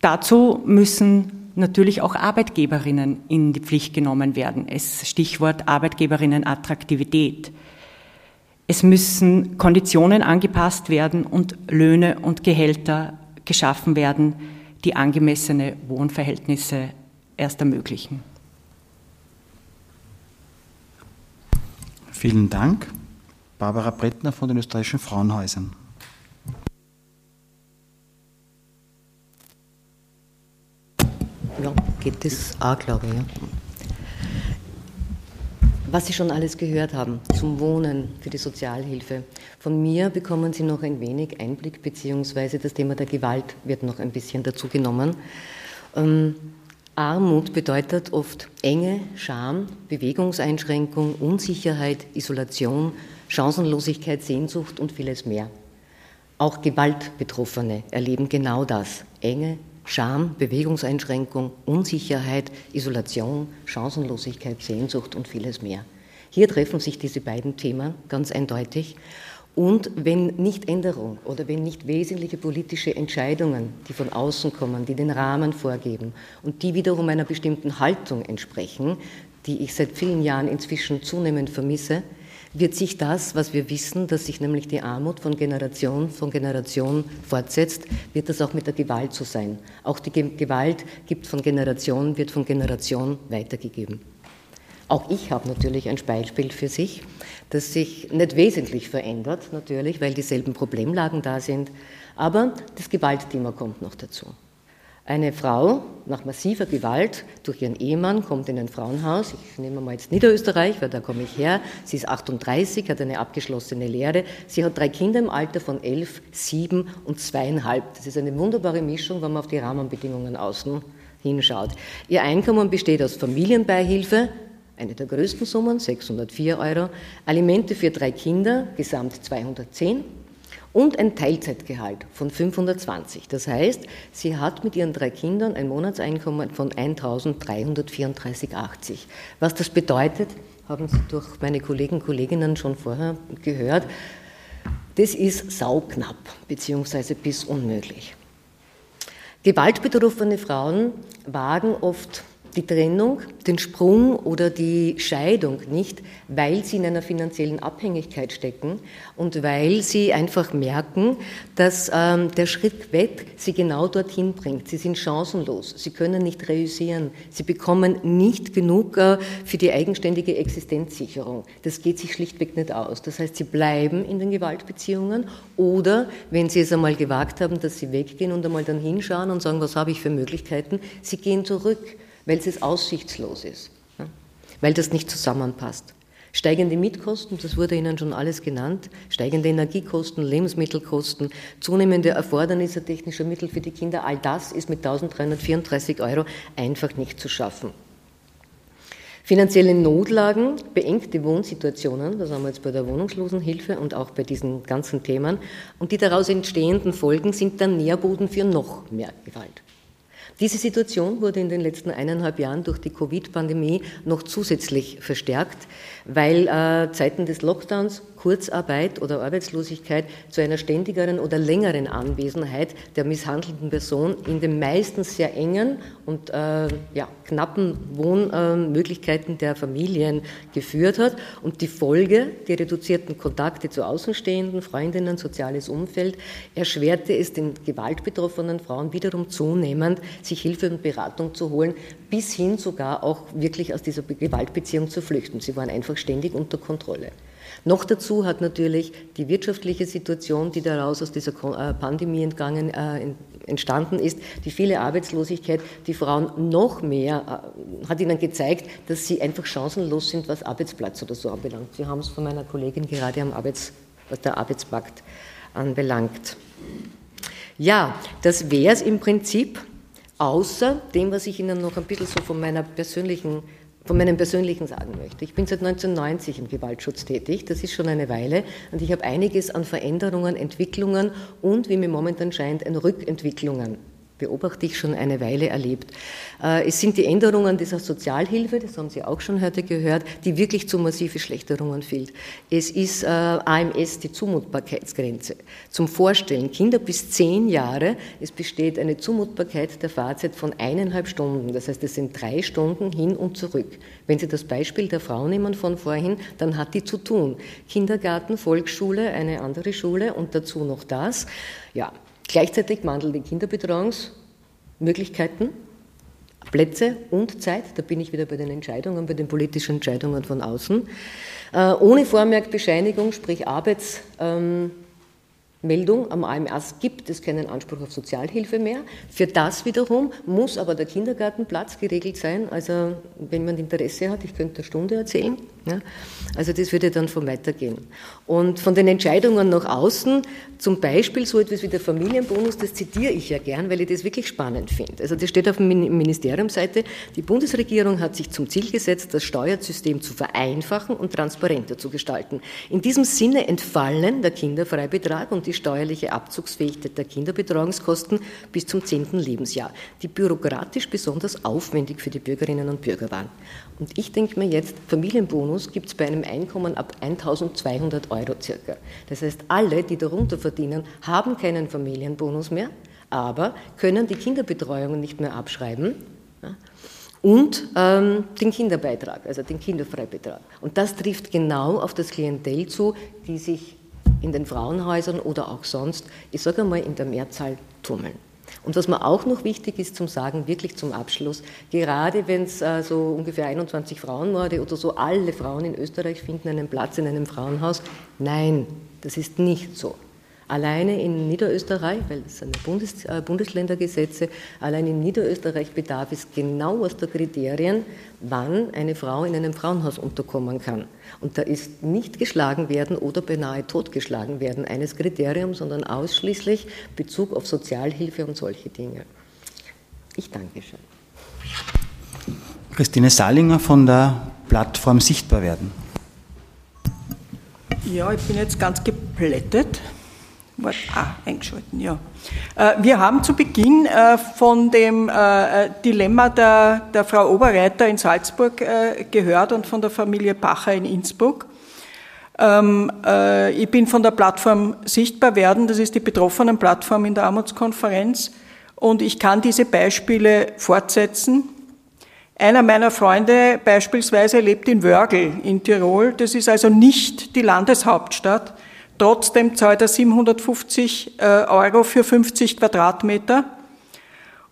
Dazu müssen natürlich auch Arbeitgeberinnen in die Pflicht genommen werden. Es Stichwort Arbeitgeberinnenattraktivität. Es müssen Konditionen angepasst werden und Löhne und Gehälter geschaffen werden, die angemessene Wohnverhältnisse erst ermöglichen. Vielen Dank. Barbara Brettner von den österreichischen Frauenhäusern. Ja, geht das auch, glaube ich. Ja. Was Sie schon alles gehört haben zum Wohnen für die Sozialhilfe. Von mir bekommen Sie noch ein wenig Einblick, beziehungsweise das Thema der Gewalt wird noch ein bisschen dazu genommen. Ähm, Armut bedeutet oft Enge, Scham, Bewegungseinschränkung, Unsicherheit, Isolation, Chancenlosigkeit, Sehnsucht und vieles mehr. Auch Gewaltbetroffene erleben genau das. Enge, Scham, Bewegungseinschränkung, Unsicherheit, Isolation, Chancenlosigkeit, Sehnsucht und vieles mehr. Hier treffen sich diese beiden Themen ganz eindeutig. Und wenn nicht Änderung oder wenn nicht wesentliche politische Entscheidungen, die von außen kommen, die den Rahmen vorgeben und die wiederum einer bestimmten Haltung entsprechen, die ich seit vielen Jahren inzwischen zunehmend vermisse, wird sich das, was wir wissen, dass sich nämlich die Armut von Generation von Generation fortsetzt, wird das auch mit der Gewalt so sein. Auch die Gewalt gibt von Generation, wird von Generation weitergegeben. Auch ich habe natürlich ein Beispiel für sich, das sich nicht wesentlich verändert, natürlich, weil dieselben Problemlagen da sind, aber das Gewaltthema kommt noch dazu. Eine Frau nach massiver Gewalt durch ihren Ehemann kommt in ein Frauenhaus. Ich nehme mal jetzt Niederösterreich, weil da komme ich her. Sie ist 38, hat eine abgeschlossene Lehre. Sie hat drei Kinder im Alter von elf, sieben und zweieinhalb. Das ist eine wunderbare Mischung, wenn man auf die Rahmenbedingungen außen hinschaut. Ihr Einkommen besteht aus Familienbeihilfe, eine der größten Summen, 604 Euro, Alimente für drei Kinder, gesamt 210 und ein Teilzeitgehalt von 520. Das heißt, sie hat mit ihren drei Kindern ein Monatseinkommen von 1.334,80. Was das bedeutet, haben Sie durch meine Kollegen und Kolleginnen schon vorher gehört. Das ist sauknapp bzw. bis unmöglich. Gewaltbetroffene Frauen wagen oft die Trennung, den Sprung oder die Scheidung nicht, weil sie in einer finanziellen Abhängigkeit stecken und weil sie einfach merken, dass ähm, der Schritt weg sie genau dorthin bringt. Sie sind chancenlos, sie können nicht reüssieren, sie bekommen nicht genug äh, für die eigenständige Existenzsicherung. Das geht sich schlichtweg nicht aus. Das heißt, sie bleiben in den Gewaltbeziehungen oder, wenn sie es einmal gewagt haben, dass sie weggehen und einmal dann hinschauen und sagen, was habe ich für Möglichkeiten, sie gehen zurück weil es aussichtslos ist, weil das nicht zusammenpasst. Steigende Mietkosten, das wurde Ihnen schon alles genannt, steigende Energiekosten, Lebensmittelkosten, zunehmende Erfordernisse technischer Mittel für die Kinder, all das ist mit 1334 Euro einfach nicht zu schaffen. Finanzielle Notlagen, beengte Wohnsituationen, das haben wir jetzt bei der Wohnungslosenhilfe und auch bei diesen ganzen Themen, und die daraus entstehenden Folgen sind der Nährboden für noch mehr Gewalt. Diese Situation wurde in den letzten eineinhalb Jahren durch die Covid-Pandemie noch zusätzlich verstärkt, weil äh, Zeiten des Lockdowns Kurzarbeit oder Arbeitslosigkeit zu einer ständigeren oder längeren Anwesenheit der misshandelnden Person in den meistens sehr engen und äh, ja, knappen Wohnmöglichkeiten äh, der Familien geführt hat und die Folge, die reduzierten Kontakte zu Außenstehenden, Freundinnen, soziales Umfeld, erschwerte es den gewaltbetroffenen Frauen wiederum zunehmend, sich Hilfe und Beratung zu holen, bis hin sogar auch wirklich aus dieser Gewaltbeziehung zu flüchten. Sie waren einfach ständig unter Kontrolle. Noch dazu hat natürlich die wirtschaftliche Situation, die daraus aus dieser äh, Pandemie entgangen, äh, entstanden ist, die viele Arbeitslosigkeit, die Frauen noch mehr, äh, hat ihnen gezeigt, dass sie einfach chancenlos sind, was Arbeitsplatz oder so anbelangt. Sie haben es von meiner Kollegin gerade am Arbeits, was der Arbeitsmarkt anbelangt. Ja, das wäre es im Prinzip, außer dem, was ich Ihnen noch ein bisschen so von meiner persönlichen von meinem persönlichen sagen möchte. Ich bin seit 1990 im Gewaltschutz tätig, das ist schon eine Weile, und ich habe einiges an Veränderungen, Entwicklungen und, wie mir momentan scheint, an Rückentwicklungen beobachte ich schon eine Weile erlebt. Äh, es sind die Änderungen dieser Sozialhilfe, das haben Sie auch schon heute gehört, die wirklich zu massive Schlechterungen führt. Es ist äh, AMS die Zumutbarkeitsgrenze. Zum Vorstellen, Kinder bis zehn Jahre, es besteht eine Zumutbarkeit der Fahrzeit von eineinhalb Stunden. Das heißt, es sind drei Stunden hin und zurück. Wenn Sie das Beispiel der Frau nehmen von vorhin, dann hat die zu tun. Kindergarten, Volksschule, eine andere Schule und dazu noch das. Ja, Gleichzeitig mangelnde Kinderbetreuungsmöglichkeiten, Plätze und Zeit, da bin ich wieder bei den Entscheidungen, bei den politischen Entscheidungen von außen. Äh, ohne Vormerkbescheinigung, sprich Arbeits, ähm, Meldung am AMS gibt es keinen Anspruch auf Sozialhilfe mehr. Für das wiederum muss aber der Kindergartenplatz geregelt sein. Also wenn man Interesse hat, ich könnte eine Stunde erzählen. Ja. Also das würde dann von weitergehen. Und von den Entscheidungen nach außen, zum Beispiel so etwas wie der Familienbonus, das zitiere ich ja gern, weil ich das wirklich spannend finde. Also das steht auf der Ministeriumsseite, die Bundesregierung hat sich zum Ziel gesetzt, das Steuersystem zu vereinfachen und transparenter zu gestalten. In diesem Sinne entfallen der Kinderfreibetrag und die steuerliche Abzugsfähigkeit der Kinderbetreuungskosten bis zum zehnten Lebensjahr, die bürokratisch besonders aufwendig für die Bürgerinnen und Bürger waren. Und ich denke mir jetzt, Familienbonus gibt es bei einem Einkommen ab 1200 Euro circa. Das heißt, alle, die darunter verdienen, haben keinen Familienbonus mehr, aber können die Kinderbetreuung nicht mehr abschreiben. Und ähm, den Kinderbeitrag, also den Kinderfreibetrag. Und das trifft genau auf das Klientel zu, die sich in den Frauenhäusern oder auch sonst, ich sage einmal, in der Mehrzahl tummeln. Und was mir auch noch wichtig ist zum Sagen, wirklich zum Abschluss, gerade wenn es äh, so ungefähr 21 Frauenmorde oder so, alle Frauen in Österreich finden einen Platz in einem Frauenhaus. Nein, das ist nicht so. Alleine in Niederösterreich, weil es sind Bundes, äh, Bundesländergesetze, allein in Niederösterreich bedarf es genau aus der Kriterien, wann eine Frau in einem Frauenhaus unterkommen kann. Und da ist nicht geschlagen werden oder beinahe totgeschlagen werden eines Kriteriums, sondern ausschließlich Bezug auf Sozialhilfe und solche Dinge. Ich danke schön. Christine Salinger von der Plattform Sichtbar werden. Ja, ich bin jetzt ganz geplättet. Wort A eingeschalten, ja. Äh, wir haben zu Beginn äh, von dem äh, Dilemma der, der Frau Oberreiter in Salzburg gehört und von der Familie Bacher in Innsbruck. Ähm, äh, ich bin von der Plattform Sichtbar werden, das ist die Betroffenenplattform in der Armutskonferenz, und ich kann diese Beispiele fortsetzen. Einer meiner Freunde beispielsweise lebt in Wörgl in Tirol, das ist also nicht die Landeshauptstadt. Trotzdem zahlt er 750 äh, Euro für 50 Quadratmeter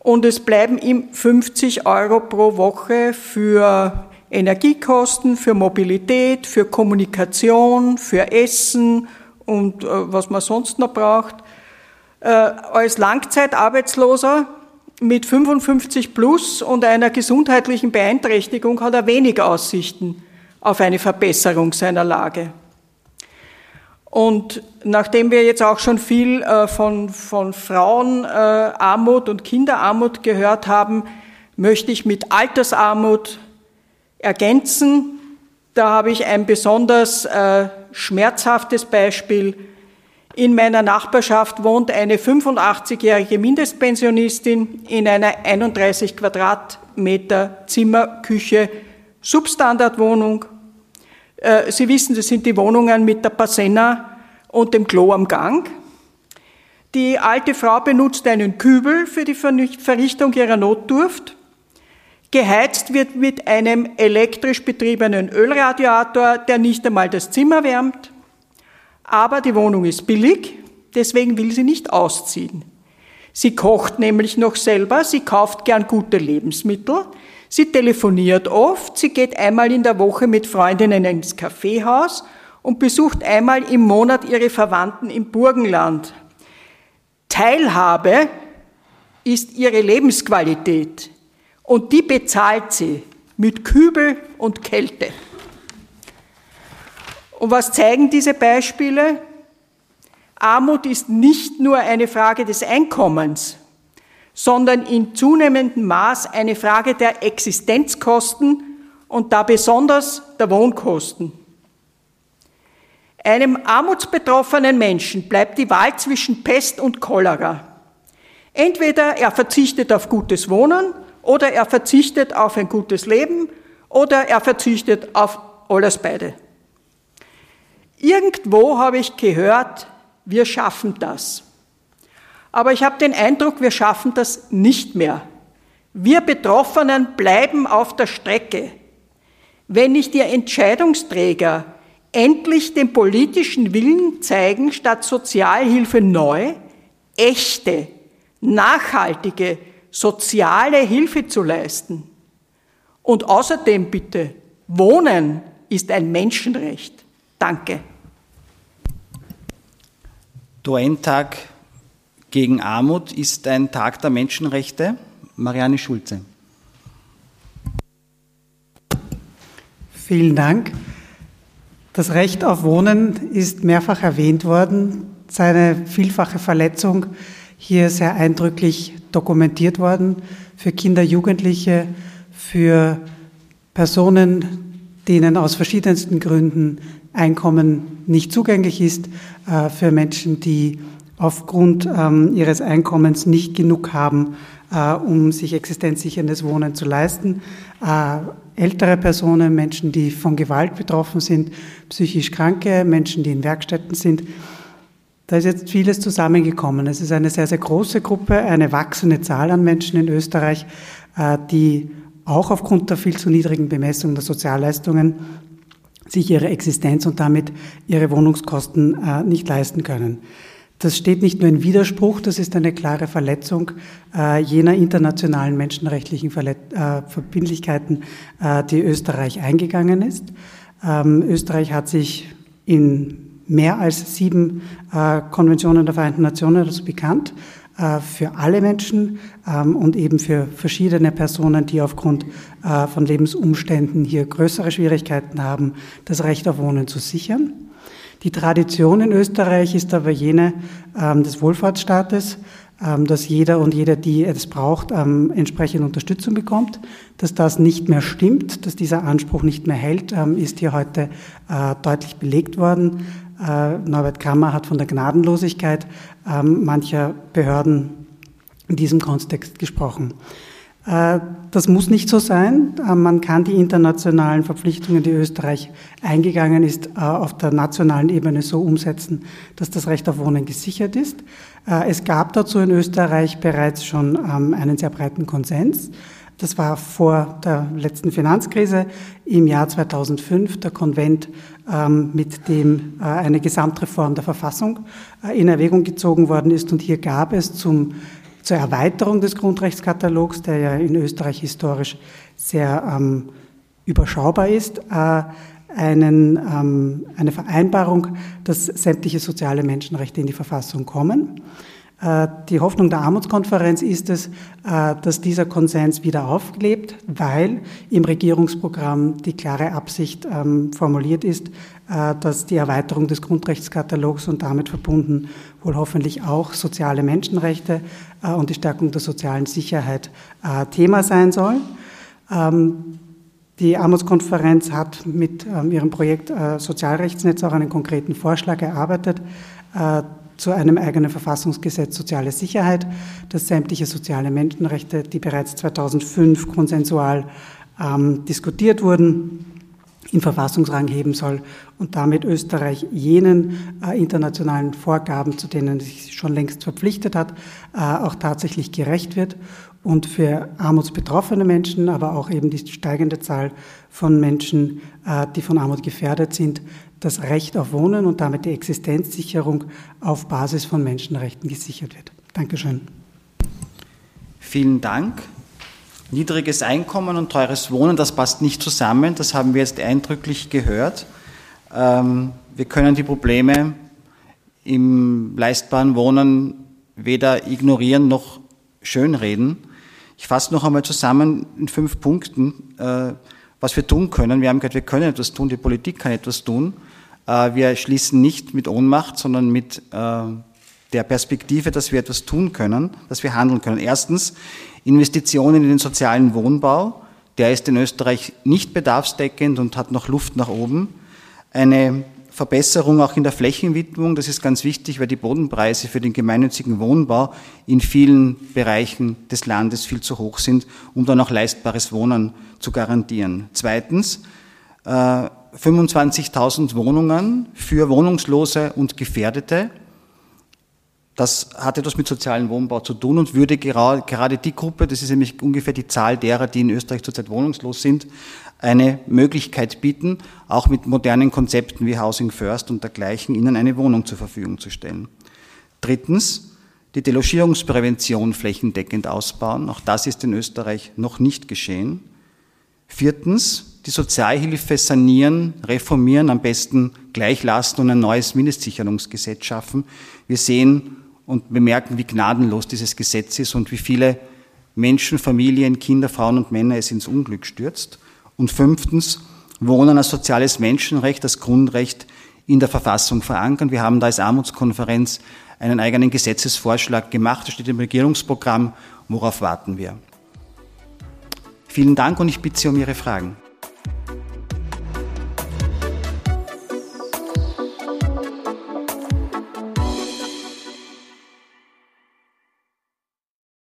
und es bleiben ihm 50 Euro pro Woche für Energiekosten, für Mobilität, für Kommunikation, für Essen und äh, was man sonst noch braucht. Äh, als Langzeitarbeitsloser mit 55 plus und einer gesundheitlichen Beeinträchtigung hat er wenig Aussichten auf eine Verbesserung seiner Lage. Und nachdem wir jetzt auch schon viel äh, von, von Frauenarmut und Kinderarmut gehört haben, möchte ich mit Altersarmut ergänzen. Da habe ich ein besonders äh, schmerzhaftes Beispiel. In meiner Nachbarschaft wohnt eine 85-jährige Mindestpensionistin in einer 31 Quadratmeter Zimmerküche Substandardwohnung. Äh, Sie wissen, das sind die Wohnungen mit der Pasenna und dem Klo am Gang. Die alte Frau benutzt einen Kübel für die Verrichtung ihrer Notdurft. Geheizt wird mit einem elektrisch betriebenen Ölradiator, der nicht einmal das Zimmer wärmt. Aber die Wohnung ist billig, deswegen will sie nicht ausziehen. Sie kocht nämlich noch selber, sie kauft gern gute Lebensmittel, sie telefoniert oft, sie geht einmal in der Woche mit Freundinnen ins Kaffeehaus und besucht einmal im Monat ihre Verwandten im Burgenland. Teilhabe ist ihre Lebensqualität. Und die bezahlt sie mit Kübel und Kälte. Und was zeigen diese Beispiele? Armut ist nicht nur eine Frage des Einkommens, sondern in zunehmendem Maß eine Frage der Existenzkosten und da besonders der Wohnkosten. Einem armutsbetroffenen Menschen bleibt die Wahl zwischen Pest und Cholera. Entweder er verzichtet auf gutes Wohnen oder er verzichtet auf ein gutes Leben oder er verzichtet auf alles beide. Irgendwo habe ich gehört, wir schaffen das. Aber ich habe den Eindruck, wir schaffen das nicht mehr. Wir Betroffenen bleiben auf der Strecke. Wenn nicht die Entscheidungsträger endlich den politischen Willen zeigen, statt Sozialhilfe neu, echte, nachhaltige, soziale Hilfe zu leisten. Und außerdem bitte, Wohnen ist ein Menschenrecht. Danke. Duentag gegen Armut ist ein Tag der Menschenrechte. Marianne Schulze. Vielen Dank. Das Recht auf Wohnen ist mehrfach erwähnt worden. Seine vielfache Verletzung hier sehr eindrücklich dokumentiert worden für Kinder, Jugendliche, für Personen, denen aus verschiedensten Gründen Einkommen nicht zugänglich ist, äh, für Menschen, die aufgrund ähm, ihres Einkommens nicht genug haben, äh, um sich existenzsicherndes Wohnen zu leisten. Äh, ältere Personen, Menschen, die von Gewalt betroffen sind, psychisch Kranke, Menschen, die in Werkstätten sind. Da ist jetzt vieles zusammengekommen. Es ist eine sehr, sehr große Gruppe, eine wachsende Zahl an Menschen in Österreich, äh, die auch aufgrund der viel zu niedrigen Bemessung der Sozialleistungen sich ihre Existenz und damit ihre Wohnungskosten äh, nicht leisten können. Das steht nicht nur in Widerspruch, das ist eine klare Verletzung äh, jener internationalen menschenrechtlichen Verbindlichkeiten, die Österreich eingegangen ist. Ähm, Österreich hat sich in mehr als sieben äh, Konventionen der Vereinten Nationen also bekannt äh, für alle Menschen ähm, und eben für verschiedene Personen, die aufgrund äh, von Lebensumständen hier größere Schwierigkeiten haben, das Recht auf Wohnen zu sichern. Die Tradition in Österreich ist aber jene ähm, des Wohlfahrtsstaates, ähm, dass jeder und jeder, die es braucht, ähm, entsprechende Unterstützung bekommt. Dass das nicht mehr stimmt, dass dieser Anspruch nicht mehr hält, ähm, ist hier heute äh, deutlich belegt worden. Äh, Norbert Kammer hat von der Gnadenlosigkeit ähm, mancher Behörden in diesem Kontext gesprochen. Äh, das muss nicht so sein. Äh, man kann die internationalen Verpflichtungen, die Österreich eingegangen ist, äh, auf der nationalen Ebene so umsetzen, dass das Recht auf Wohnen gesichert ist. Es gab dazu in Österreich bereits schon ähm, einen sehr breiten Konsens. Das war vor der letzten Finanzkrise im Jahr 2005 der Konvent, ähm, mit dem eine Gesamtreform der Verfassung in Erwägung gezogen worden ist. Und hier gab es zum zur Erweiterung des Grundrechtskatalogs, der ja in Österreich historisch sehr ähm, überschaubar ist, äh, einen, ähm, eine Vereinbarung, dass sämtliche soziale Menschenrechte in die Verfassung kommen. Äh, die Hoffnung der Armutskonferenz ist es, äh, dass dieser Konsens wieder auflebt, weil im Regierungsprogramm die klare Absicht ähm, formuliert ist, äh, dass die Erweiterung des Grundrechtskatalogs und damit verbunden wohl hoffentlich auch soziale Menschenrechte und die Stärkung der sozialen Sicherheit Thema sein soll. Ähm, die Armutskonferenz hat mit ähm, ihrem Projekt Sozialrechtsnetz auch einen konkreten Vorschlag erarbeitet, zu einem eigenen Verfassungsgesetz soziale Sicherheit, das sämtliche soziale Menschenrechte, die bereits 2005 konsensual ähm, diskutiert wurden, in Verfassungsrang heben soll und damit Österreich jenen äh, internationalen Vorgaben, zu denen es sich schon längst verpflichtet hat, äh, auch tatsächlich gerecht wird und für armutsbetroffene Menschen, aber auch eben die steigende Zahl von Menschen, äh, die von Armut gefährdet sind, das Recht auf Wohnen und damit die Existenzsicherung auf Basis von Menschenrechten gesichert wird. Dankeschön. Vielen Dank. Niedriges Einkommen und teures Wohnen, das passt nicht zusammen. Das haben wir jetzt eindrücklich gehört. Ähm, wir können die Probleme im leistbaren Wohnen weder ignorieren noch schönreden. Ich fasse noch einmal zusammen in fünf Punkten, äh, was wir tun können. Wir haben gehört, wir können etwas tun, die Politik kann etwas tun. Äh, wir schließen nicht mit Ohnmacht, sondern mit äh, der Perspektive, dass wir etwas tun können, dass wir handeln können. Erstens Investitionen in den sozialen Wohnbau. Der ist in Österreich nicht bedarfsdeckend und hat noch Luft nach oben. Eine Verbesserung auch in der Flächenwidmung, das ist ganz wichtig, weil die Bodenpreise für den gemeinnützigen Wohnbau in vielen Bereichen des Landes viel zu hoch sind, um dann auch leistbares Wohnen zu garantieren. Zweitens, 25.000 äh, Wohnungen für Wohnungslose und Gefährdete. Das hat etwas mit sozialem Wohnbau zu tun und würde gerade die Gruppe, das ist nämlich ungefähr die Zahl derer, die in Österreich zurzeit wohnungslos sind, eine Möglichkeit bieten, auch mit modernen Konzepten wie Housing First und dergleichen, ihnen eine Wohnung zur Verfügung zu stellen. Drittens, die Delogierungsprävention flächendeckend ausbauen. Auch das ist in Österreich noch nicht geschehen. Viertens, die Sozialhilfe sanieren, reformieren, am besten gleichlassen und ein neues Mindestsicherungsgesetz schaffen. Wir sehen und bemerken, wie gnadenlos dieses Gesetz ist und wie viele Menschen, Familien, Kinder, Frauen und Männer es ins Unglück stürzt. Und fünftens, Wohnen als soziales Menschenrecht, als Grundrecht in der Verfassung verankern. Wir haben da als Armutskonferenz einen eigenen Gesetzesvorschlag gemacht, das steht im Regierungsprogramm. Worauf warten wir? Vielen Dank und ich bitte Sie um Ihre Fragen.